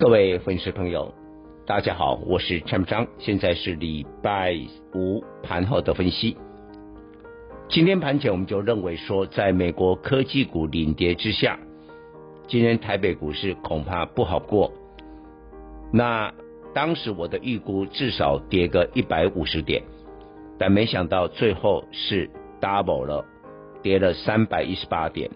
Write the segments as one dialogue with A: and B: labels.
A: 各位粉丝朋友，大家好，我是陈章，现在是礼拜五盘后的分析。今天盘前我们就认为说，在美国科技股领跌之下，今天台北股市恐怕不好过。那当时我的预估至少跌个一百五十点，但没想到最后是 double 了，跌了三百一十八点。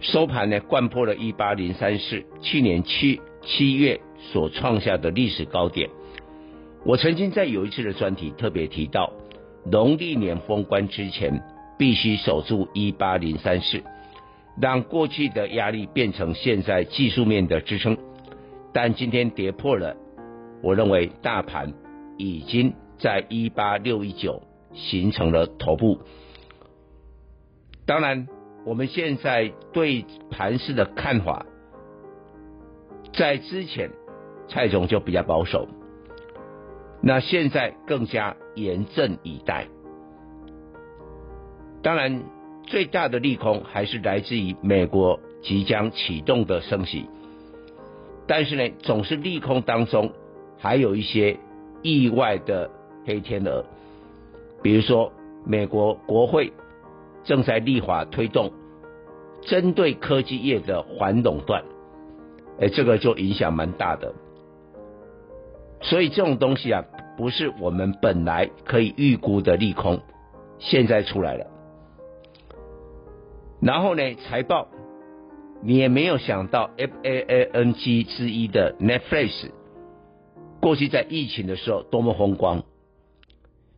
A: 收盘呢，掼破了一八零三四，去年七七月所创下的历史高点。我曾经在有一次的专题特别提到，农历年封关之前必须守住一八零三四，让过去的压力变成现在技术面的支撑。但今天跌破了，我认为大盘已经在一八六一九形成了头部。当然。我们现在对盘势的看法，在之前蔡总就比较保守，那现在更加严阵以待。当然，最大的利空还是来自于美国即将启动的升息，但是呢，总是利空当中还有一些意外的黑天鹅，比如说美国国会正在立法推动。针对科技业的反垄断，哎，这个就影响蛮大的。所以这种东西啊，不是我们本来可以预估的利空，现在出来了。然后呢，财报你也没有想到，FAANG 之一的 Netflix，过去在疫情的时候多么风光，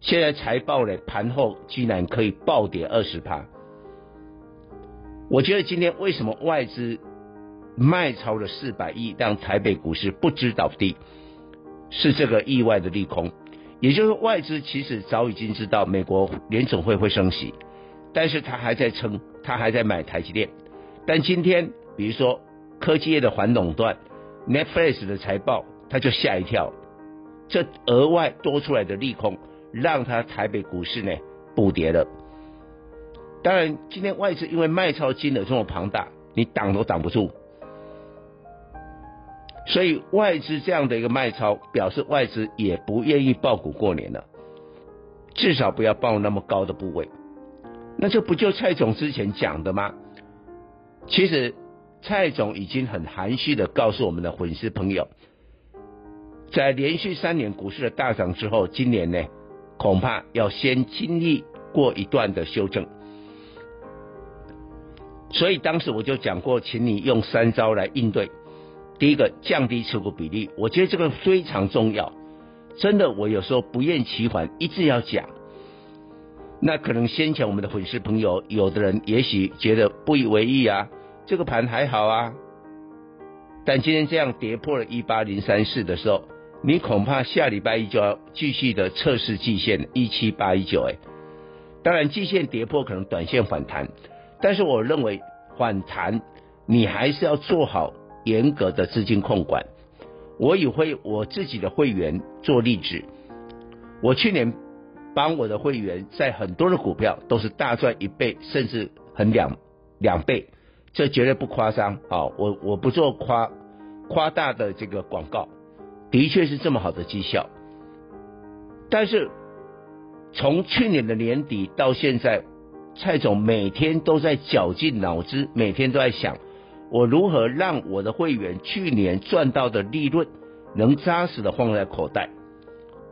A: 现在财报呢，盘后居然可以暴跌二十趴。我觉得今天为什么外资卖超了四百亿，让台北股市不知倒地，是这个意外的利空。也就是外资其实早已经知道美国联准会会升息，但是他还在撑，他还在买台积电。但今天比如说科技业的反垄断，Netflix 的财报，他就吓一跳，这额外多出来的利空，让他台北股市呢补跌了。当然，今天外资因为卖超金额这么庞大，你挡都挡不住，所以外资这样的一个卖超，表示外资也不愿意抱股过年了，至少不要抱那么高的部位。那这不就蔡总之前讲的吗？其实蔡总已经很含蓄的告诉我们的粉丝朋友，在连续三年股市的大涨之后，今年呢，恐怕要先经历过一段的修正。所以当时我就讲过，请你用三招来应对。第一个，降低持股比例，我觉得这个非常重要。真的，我有时候不厌其烦，一直要讲。那可能先前我们的粉丝朋友，有的人也许觉得不以为意啊，这个盘还好啊。但今天这样跌破了一八零三四的时候，你恐怕下礼拜一就要继续的测试季线一七八一九。哎，当然季线跌破，可能短线反弹。但是我认为反弹，你还是要做好严格的资金控管。我也会我自己的会员做例子，我去年帮我的会员在很多的股票都是大赚一倍，甚至很两两倍，这绝对不夸张啊！我我不做夸夸大的这个广告，的确是这么好的绩效。但是从去年的年底到现在。蔡总每天都在绞尽脑汁，每天都在想，我如何让我的会员去年赚到的利润能扎实的放在口袋。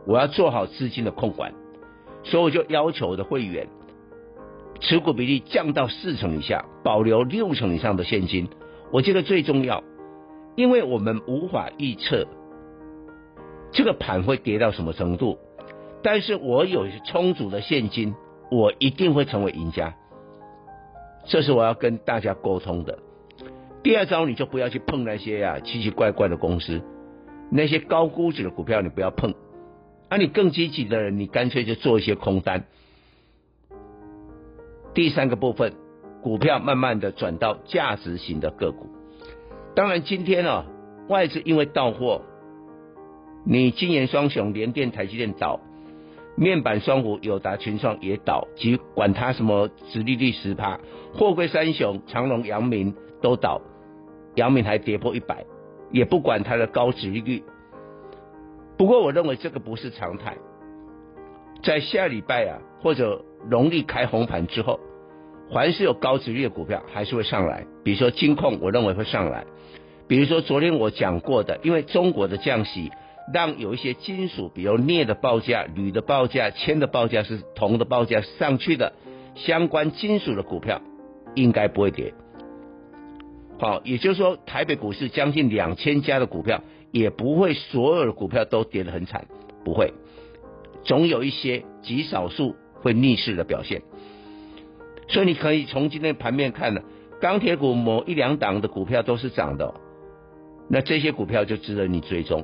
A: 我要做好资金的控管，所以我就要求我的会员持股比例降到四成以下，保留六成以上的现金。我觉得最重要，因为我们无法预测这个盘会跌到什么程度，但是我有充足的现金。我一定会成为赢家，这是我要跟大家沟通的。第二招，你就不要去碰那些啊奇奇怪怪的公司，那些高估值的股票你不要碰。啊，你更积极的人，你干脆就做一些空单。第三个部分，股票慢慢的转到价值型的个股。当然，今天啊，外资因为到货，你晶圆双雄联电、台积电倒，面板双虎友达、群创也倒，即管它什么殖利率十趴，货柜三雄长荣、阳明都倒，阳明还跌破一百，也不管它的高殖利率。不过，我认为这个不是常态，在下礼拜啊，或者农历开红盘之后，凡是有高殖率的股票还是会上来。比如说金控，我认为会上来。比如说昨天我讲过的，因为中国的降息，让有一些金属，比如镍的报价、铝的报价、铅的报价是铜的报价上去的，相关金属的股票应该不会跌。好，也就是说，台北股市将近两千家的股票。也不会所有的股票都跌得很惨，不会，总有一些极少数会逆势的表现。所以你可以从今天盘面看呢，钢铁股某一两档的股票都是涨的，那这些股票就值得你追踪。